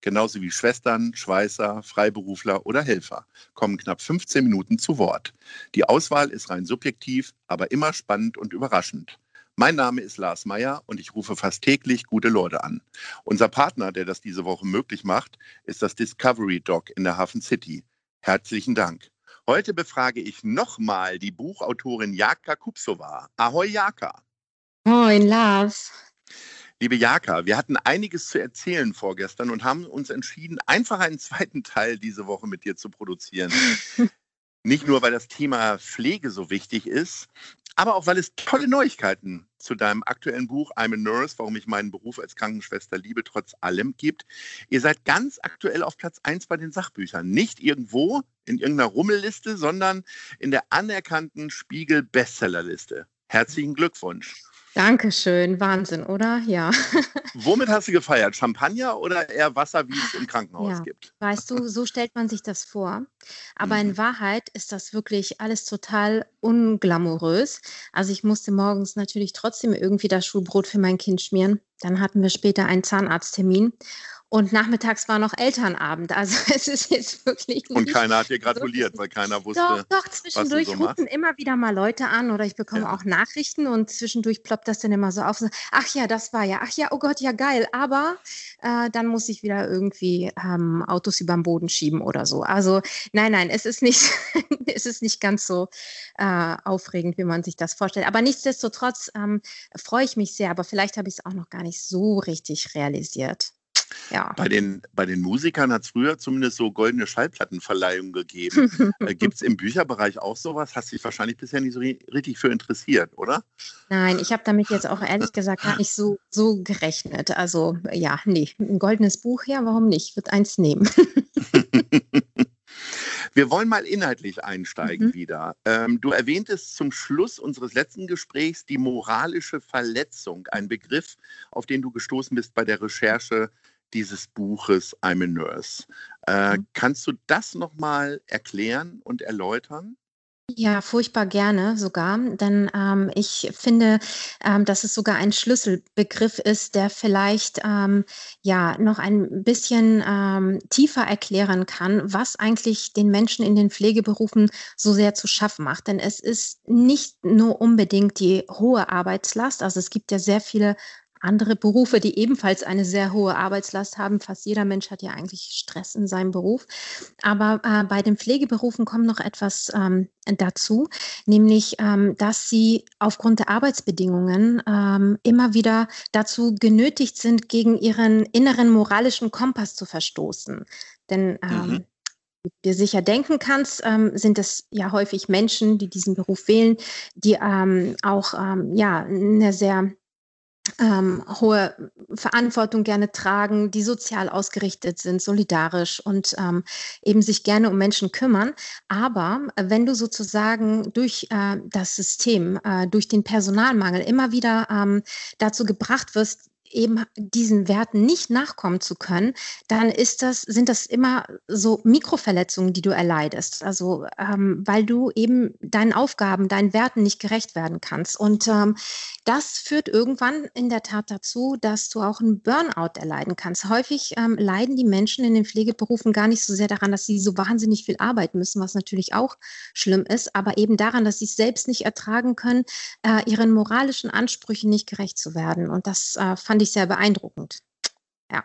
genauso wie Schwestern, Schweißer, Freiberufler oder Helfer, kommen knapp 15 Minuten zu Wort. Die Auswahl ist rein subjektiv, aber immer spannend und überraschend. Mein Name ist Lars Meyer und ich rufe fast täglich gute Leute an. Unser Partner, der das diese Woche möglich macht, ist das Discovery Dog in der Hafen City. Herzlichen Dank. Heute befrage ich nochmal die Buchautorin Jaka Kupsova. Ahoi Jaka. Moin Lars. Liebe Jaka, wir hatten einiges zu erzählen vorgestern und haben uns entschieden, einfach einen zweiten Teil diese Woche mit dir zu produzieren. Nicht nur, weil das Thema Pflege so wichtig ist, aber auch, weil es tolle Neuigkeiten zu deinem aktuellen Buch I'm a Nurse, warum ich meinen Beruf als Krankenschwester liebe, trotz allem gibt. Ihr seid ganz aktuell auf Platz 1 bei den Sachbüchern. Nicht irgendwo in irgendeiner Rummelliste, sondern in der anerkannten Spiegel Bestsellerliste. Herzlichen Glückwunsch. Dankeschön, Wahnsinn, oder? Ja. Womit hast du gefeiert? Champagner oder eher Wasser, wie es im Krankenhaus ja. gibt? Weißt du, so stellt man sich das vor. Aber mhm. in Wahrheit ist das wirklich alles total unglamourös. Also ich musste morgens natürlich trotzdem irgendwie das Schulbrot für mein Kind schmieren. Dann hatten wir später einen Zahnarzttermin. Und nachmittags war noch Elternabend. Also es ist jetzt wirklich. Und keiner hat dir gratuliert, so weil keiner wusste. Doch, doch, zwischendurch so rufen machst. immer wieder mal Leute an oder ich bekomme ja. auch Nachrichten und zwischendurch ploppt das dann immer so auf. Ach ja, das war ja, ach ja, oh Gott, ja geil. Aber äh, dann muss ich wieder irgendwie ähm, Autos über den Boden schieben oder so. Also nein, nein, es ist nicht, es ist nicht ganz so äh, aufregend, wie man sich das vorstellt. Aber nichtsdestotrotz ähm, freue ich mich sehr, aber vielleicht habe ich es auch noch gar nicht so richtig realisiert. Ja. Bei den, bei den Musikern hat es früher zumindest so goldene Schallplattenverleihungen gegeben. äh, Gibt es im Bücherbereich auch sowas? Hast dich wahrscheinlich bisher nicht so richtig für interessiert, oder? Nein, ich habe damit jetzt auch ehrlich gesagt gar nicht so, so gerechnet. Also ja, nee, ein goldenes Buch, ja, warum nicht? Ich würde eins nehmen. Wir wollen mal inhaltlich einsteigen mhm. wieder. Ähm, du erwähntest zum Schluss unseres letzten Gesprächs die moralische Verletzung, ein Begriff, auf den du gestoßen bist bei der Recherche dieses Buches I'm a Nurse. Äh, mhm. Kannst du das nochmal erklären und erläutern? Ja, furchtbar gerne sogar, denn ähm, ich finde, ähm, dass es sogar ein Schlüsselbegriff ist, der vielleicht ähm, ja noch ein bisschen ähm, tiefer erklären kann, was eigentlich den Menschen in den Pflegeberufen so sehr zu schaffen macht. Denn es ist nicht nur unbedingt die hohe Arbeitslast, also es gibt ja sehr viele andere Berufe, die ebenfalls eine sehr hohe Arbeitslast haben. Fast jeder Mensch hat ja eigentlich Stress in seinem Beruf. Aber äh, bei den Pflegeberufen kommt noch etwas ähm, dazu, nämlich, ähm, dass sie aufgrund der Arbeitsbedingungen ähm, immer wieder dazu genötigt sind, gegen ihren inneren moralischen Kompass zu verstoßen. Denn ähm, mhm wie du dir sicher denken kannst, ähm, sind es ja häufig Menschen, die diesen Beruf wählen, die ähm, auch ähm, ja eine sehr ähm, hohe Verantwortung gerne tragen, die sozial ausgerichtet sind, solidarisch und ähm, eben sich gerne um Menschen kümmern. Aber wenn du sozusagen durch äh, das System, äh, durch den Personalmangel immer wieder ähm, dazu gebracht wirst, eben diesen Werten nicht nachkommen zu können, dann ist das, sind das immer so Mikroverletzungen, die du erleidest. Also ähm, weil du eben deinen Aufgaben, deinen Werten nicht gerecht werden kannst. Und ähm, das führt irgendwann in der Tat dazu, dass du auch einen Burnout erleiden kannst. Häufig ähm, leiden die Menschen in den Pflegeberufen gar nicht so sehr daran, dass sie so wahnsinnig viel arbeiten müssen, was natürlich auch schlimm ist, aber eben daran, dass sie es selbst nicht ertragen können, äh, ihren moralischen Ansprüchen nicht gerecht zu werden. Und das äh, fand fand ich sehr beeindruckend. Ja.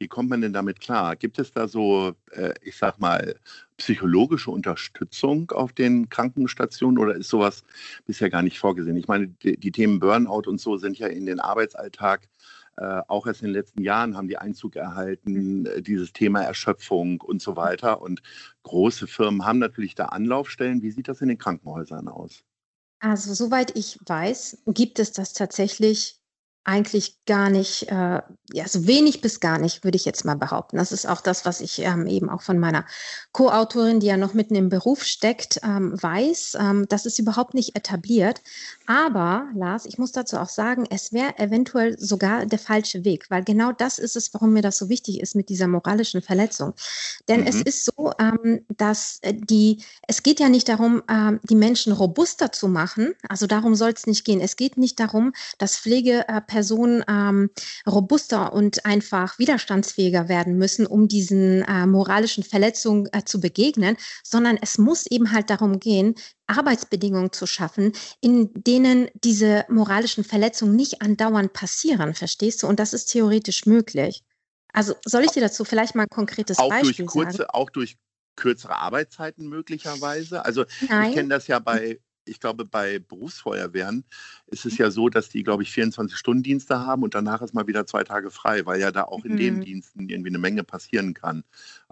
Wie kommt man denn damit klar? Gibt es da so, äh, ich sag mal, psychologische Unterstützung auf den Krankenstationen oder ist sowas bisher gar nicht vorgesehen? Ich meine, die, die Themen Burnout und so sind ja in den Arbeitsalltag äh, auch erst in den letzten Jahren haben die Einzug erhalten, äh, dieses Thema Erschöpfung und so weiter. Und große Firmen haben natürlich da Anlaufstellen. Wie sieht das in den Krankenhäusern aus? Also, soweit ich weiß, gibt es das tatsächlich eigentlich gar nicht, äh, ja, so wenig bis gar nicht, würde ich jetzt mal behaupten. Das ist auch das, was ich ähm, eben auch von meiner Co-Autorin, die ja noch mitten im Beruf steckt, ähm, weiß. Ähm, das ist überhaupt nicht etabliert. Aber, Lars, ich muss dazu auch sagen, es wäre eventuell sogar der falsche Weg, weil genau das ist es, warum mir das so wichtig ist mit dieser moralischen Verletzung. Denn mhm. es ist so, ähm, dass äh, die, es geht ja nicht darum, ähm, die Menschen robuster zu machen. Also darum soll es nicht gehen. Es geht nicht darum, dass Pflegepersonen Personen ähm, robuster und einfach widerstandsfähiger werden müssen, um diesen äh, moralischen Verletzungen äh, zu begegnen, sondern es muss eben halt darum gehen, Arbeitsbedingungen zu schaffen, in denen diese moralischen Verletzungen nicht andauernd passieren, verstehst du? Und das ist theoretisch möglich. Also soll ich dir dazu vielleicht mal ein konkretes auch Beispiel durch kurze, sagen? Auch durch kürzere Arbeitszeiten möglicherweise. Also Nein. ich kenne das ja bei ich glaube, bei Berufsfeuerwehren ist es ja so, dass die, glaube ich, 24-Stunden-Dienste haben und danach ist mal wieder zwei Tage frei, weil ja da auch in mhm. den Diensten irgendwie eine Menge passieren kann.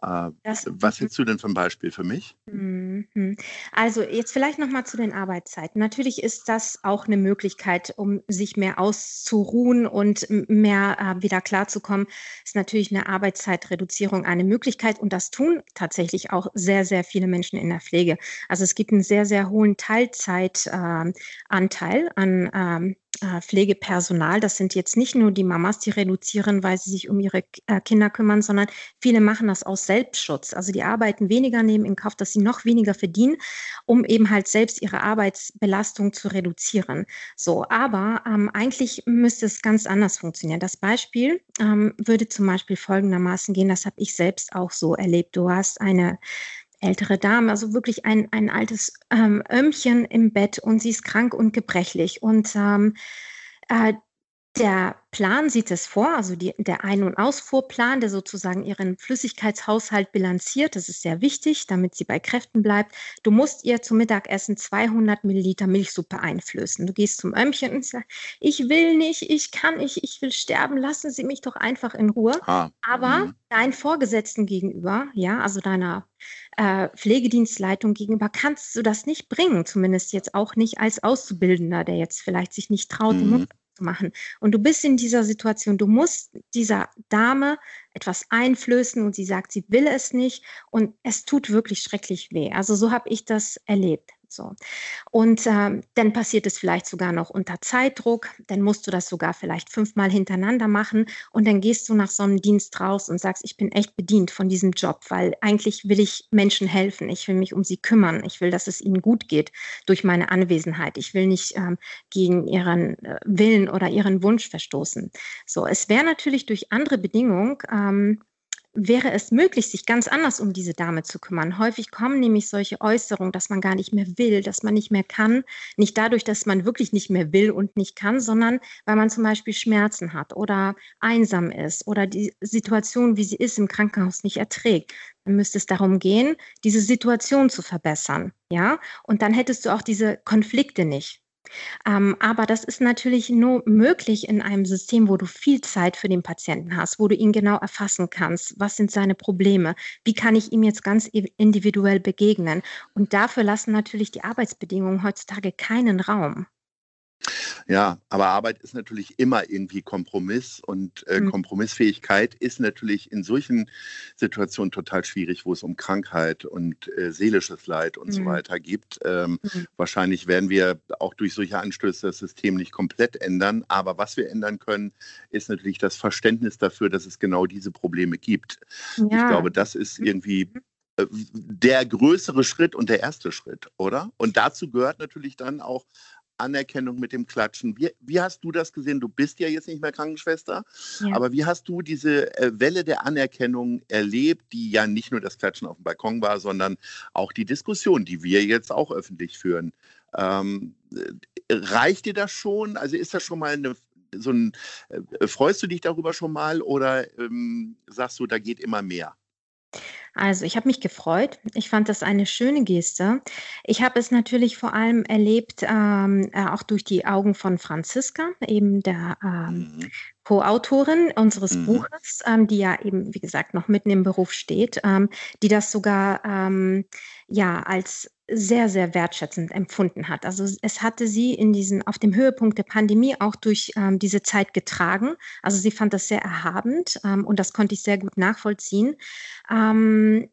Äh, das, was mhm. hättest du denn für ein Beispiel für mich? Mhm. Also jetzt vielleicht nochmal zu den Arbeitszeiten. Natürlich ist das auch eine Möglichkeit, um sich mehr auszuruhen und mehr äh, wieder klarzukommen, ist natürlich eine Arbeitszeitreduzierung eine Möglichkeit und das tun tatsächlich auch sehr, sehr viele Menschen in der Pflege. Also es gibt einen sehr, sehr hohen Teilzeitanteil äh, an ähm, äh, Pflegepersonal. Das sind jetzt nicht nur die Mamas, die reduzieren, weil sie sich um ihre äh, Kinder kümmern, sondern viele machen das aus Selbstschutz. Also die arbeiten weniger, nehmen in Kauf, dass sie noch weniger verdienen, um eben halt selbst ihre Arbeitsbelastung zu reduzieren. So, aber ähm, eigentlich müsste es ganz anders funktionieren. Das Beispiel ähm, würde zum Beispiel folgendermaßen gehen, das habe ich selbst auch so erlebt. Du hast eine ältere Dame, also wirklich ein, ein altes ähm, Ömmchen im Bett und sie ist krank und gebrechlich. Und ähm, äh, der Plan sieht es vor, also die, der Ein- und Ausfuhrplan, der sozusagen ihren Flüssigkeitshaushalt bilanziert. Das ist sehr wichtig, damit sie bei Kräften bleibt. Du musst ihr zum Mittagessen 200 Milliliter Milchsuppe einflößen. Du gehst zum Ömmchen und sagst, ich will nicht, ich kann nicht, ich will sterben, lassen Sie mich doch einfach in Ruhe. Ah, Aber mhm. dein Vorgesetzten gegenüber, ja, also deiner äh, Pflegedienstleitung gegenüber kannst du das nicht bringen, zumindest jetzt auch nicht als Auszubildender, der jetzt vielleicht sich nicht traut, mhm machen. Und du bist in dieser Situation, du musst dieser Dame etwas einflößen und sie sagt, sie will es nicht und es tut wirklich schrecklich weh. Also so habe ich das erlebt. So. Und ähm, dann passiert es vielleicht sogar noch unter Zeitdruck, dann musst du das sogar vielleicht fünfmal hintereinander machen. Und dann gehst du nach so einem Dienst raus und sagst, ich bin echt bedient von diesem Job, weil eigentlich will ich Menschen helfen, ich will mich um sie kümmern, ich will, dass es ihnen gut geht durch meine Anwesenheit, ich will nicht ähm, gegen ihren äh, Willen oder ihren Wunsch verstoßen. So, es wäre natürlich durch andere Bedingungen ähm, wäre es möglich, sich ganz anders um diese Dame zu kümmern. Häufig kommen nämlich solche Äußerungen, dass man gar nicht mehr will, dass man nicht mehr kann. Nicht dadurch, dass man wirklich nicht mehr will und nicht kann, sondern weil man zum Beispiel Schmerzen hat oder einsam ist oder die Situation, wie sie ist, im Krankenhaus nicht erträgt. Dann müsste es darum gehen, diese Situation zu verbessern. Ja, und dann hättest du auch diese Konflikte nicht. Ähm, aber das ist natürlich nur möglich in einem System, wo du viel Zeit für den Patienten hast, wo du ihn genau erfassen kannst. Was sind seine Probleme? Wie kann ich ihm jetzt ganz individuell begegnen? Und dafür lassen natürlich die Arbeitsbedingungen heutzutage keinen Raum. Ja, aber Arbeit ist natürlich immer irgendwie Kompromiss und äh, mhm. Kompromissfähigkeit ist natürlich in solchen Situationen total schwierig, wo es um Krankheit und äh, seelisches Leid und mhm. so weiter gibt. Ähm, mhm. Wahrscheinlich werden wir auch durch solche Anstöße das System nicht komplett ändern, aber was wir ändern können, ist natürlich das Verständnis dafür, dass es genau diese Probleme gibt. Ja. Ich glaube, das ist irgendwie äh, der größere Schritt und der erste Schritt, oder? Und dazu gehört natürlich dann auch Anerkennung mit dem Klatschen. Wie, wie, hast du das gesehen? Du bist ja jetzt nicht mehr Krankenschwester, ja. aber wie hast du diese äh, Welle der Anerkennung erlebt, die ja nicht nur das Klatschen auf dem Balkon war, sondern auch die Diskussion, die wir jetzt auch öffentlich führen? Ähm, äh, reicht dir das schon? Also ist das schon mal eine, so ein, äh, freust du dich darüber schon mal oder ähm, sagst du, da geht immer mehr? Also, ich habe mich gefreut. Ich fand das eine schöne Geste. Ich habe es natürlich vor allem erlebt, ähm, äh, auch durch die Augen von Franziska, eben der ähm, mhm. Co-Autorin unseres mhm. Buches, ähm, die ja eben, wie gesagt, noch mitten im Beruf steht, ähm, die das sogar ähm, ja als sehr, sehr wertschätzend empfunden hat. Also es hatte sie in diesen, auf dem Höhepunkt der Pandemie auch durch ähm, diese Zeit getragen. Also sie fand das sehr erhabend ähm, und das konnte ich sehr gut nachvollziehen. Ähm,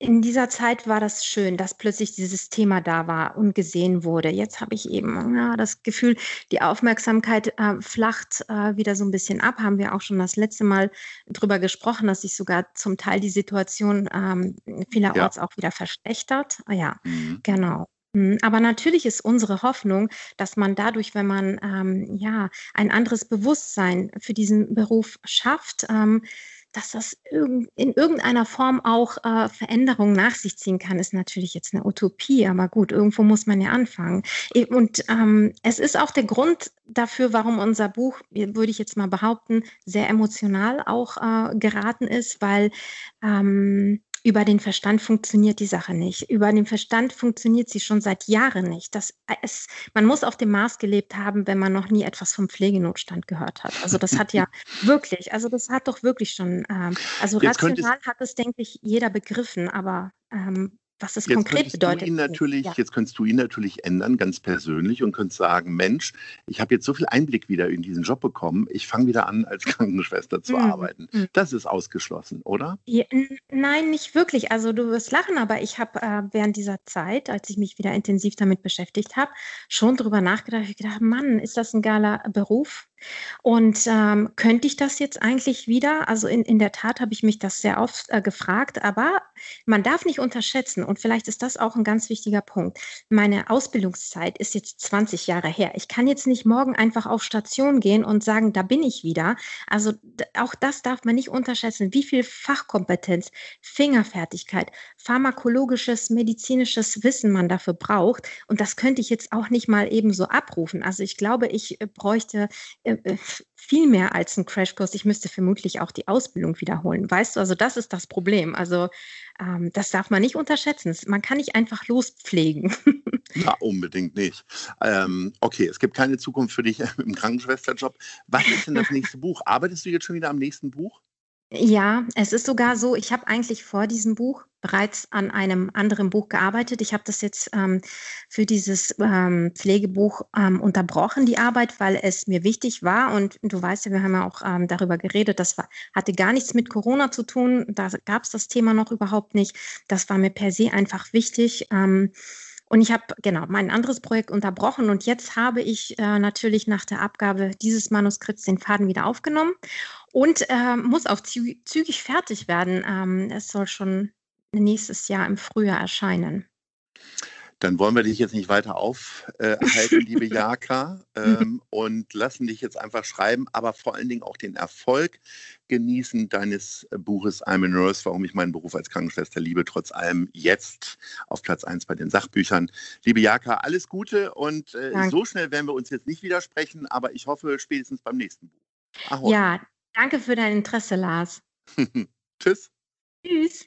in dieser Zeit war das schön, dass plötzlich dieses Thema da war und gesehen wurde. Jetzt habe ich eben ja, das Gefühl, die Aufmerksamkeit äh, flacht äh, wieder so ein bisschen ab. Haben wir auch schon das letzte Mal drüber gesprochen, dass sich sogar zum Teil die Situation ähm, vielerorts ja. auch wieder verschlechtert. Ah, ja, mhm. genau. Hm, aber natürlich ist unsere Hoffnung, dass man dadurch, wenn man ähm, ja ein anderes Bewusstsein für diesen Beruf schafft, ähm, dass das in irgendeiner Form auch äh, Veränderungen nach sich ziehen kann, ist natürlich jetzt eine Utopie, aber gut, irgendwo muss man ja anfangen. Und ähm, es ist auch der Grund dafür, warum unser Buch, würde ich jetzt mal behaupten, sehr emotional auch äh, geraten ist, weil ähm, über den Verstand funktioniert die Sache nicht. Über den Verstand funktioniert sie schon seit Jahren nicht. Das, es, man muss auf dem Mars gelebt haben, wenn man noch nie etwas vom Pflegenotstand gehört hat. Also das hat ja wirklich, also das hat doch wirklich schon, ähm, also Jetzt rational hat es, denke ich, jeder begriffen, aber ähm, was es jetzt konkret bedeutet. ihn natürlich, ja. Jetzt könntest du ihn natürlich ändern, ganz persönlich, und könntest sagen, Mensch, ich habe jetzt so viel Einblick wieder in diesen Job bekommen, ich fange wieder an, als Krankenschwester zu mhm. arbeiten. Mhm. Das ist ausgeschlossen, oder? Ja, nein, nicht wirklich. Also du wirst lachen, aber ich habe äh, während dieser Zeit, als ich mich wieder intensiv damit beschäftigt habe, schon darüber nachgedacht, ich gedacht, Mann, ist das ein geiler Beruf? Und ähm, könnte ich das jetzt eigentlich wieder? Also in, in der Tat habe ich mich das sehr oft äh, gefragt, aber man darf nicht unterschätzen, und vielleicht ist das auch ein ganz wichtiger Punkt. Meine Ausbildungszeit ist jetzt 20 Jahre her. Ich kann jetzt nicht morgen einfach auf Station gehen und sagen, da bin ich wieder. Also auch das darf man nicht unterschätzen, wie viel Fachkompetenz, Fingerfertigkeit, pharmakologisches, medizinisches Wissen man dafür braucht. Und das könnte ich jetzt auch nicht mal eben so abrufen. Also ich glaube, ich äh, bräuchte viel mehr als ein Crashkurs. Ich müsste vermutlich auch die Ausbildung wiederholen. Weißt du, also das ist das Problem. Also ähm, das darf man nicht unterschätzen. Man kann nicht einfach lospflegen. Ja, unbedingt nicht. Ähm, okay, es gibt keine Zukunft für dich im Krankenschwesterjob. Was ist denn das nächste Buch? Arbeitest du jetzt schon wieder am nächsten Buch? Ja, es ist sogar so, ich habe eigentlich vor diesem Buch bereits an einem anderen Buch gearbeitet. Ich habe das jetzt ähm, für dieses ähm, Pflegebuch ähm, unterbrochen, die Arbeit, weil es mir wichtig war. Und du weißt ja, wir haben ja auch ähm, darüber geredet, das war, hatte gar nichts mit Corona zu tun. Da gab es das Thema noch überhaupt nicht. Das war mir per se einfach wichtig. Ähm, und ich habe genau mein anderes Projekt unterbrochen und jetzt habe ich äh, natürlich nach der Abgabe dieses Manuskripts den Faden wieder aufgenommen und äh, muss auch zügig fertig werden. Ähm, es soll schon nächstes Jahr im Frühjahr erscheinen. Dann wollen wir dich jetzt nicht weiter aufhalten, liebe Jaka, ähm, und lassen dich jetzt einfach schreiben, aber vor allen Dingen auch den Erfolg genießen deines Buches I'm a Nurse, warum ich meinen Beruf als Krankenschwester liebe, trotz allem jetzt auf Platz 1 bei den Sachbüchern. Liebe Jaka, alles Gute und äh, so schnell werden wir uns jetzt nicht widersprechen, aber ich hoffe spätestens beim nächsten Buch. Ahoi. Ja, danke für dein Interesse, Lars. Tschüss. Tschüss.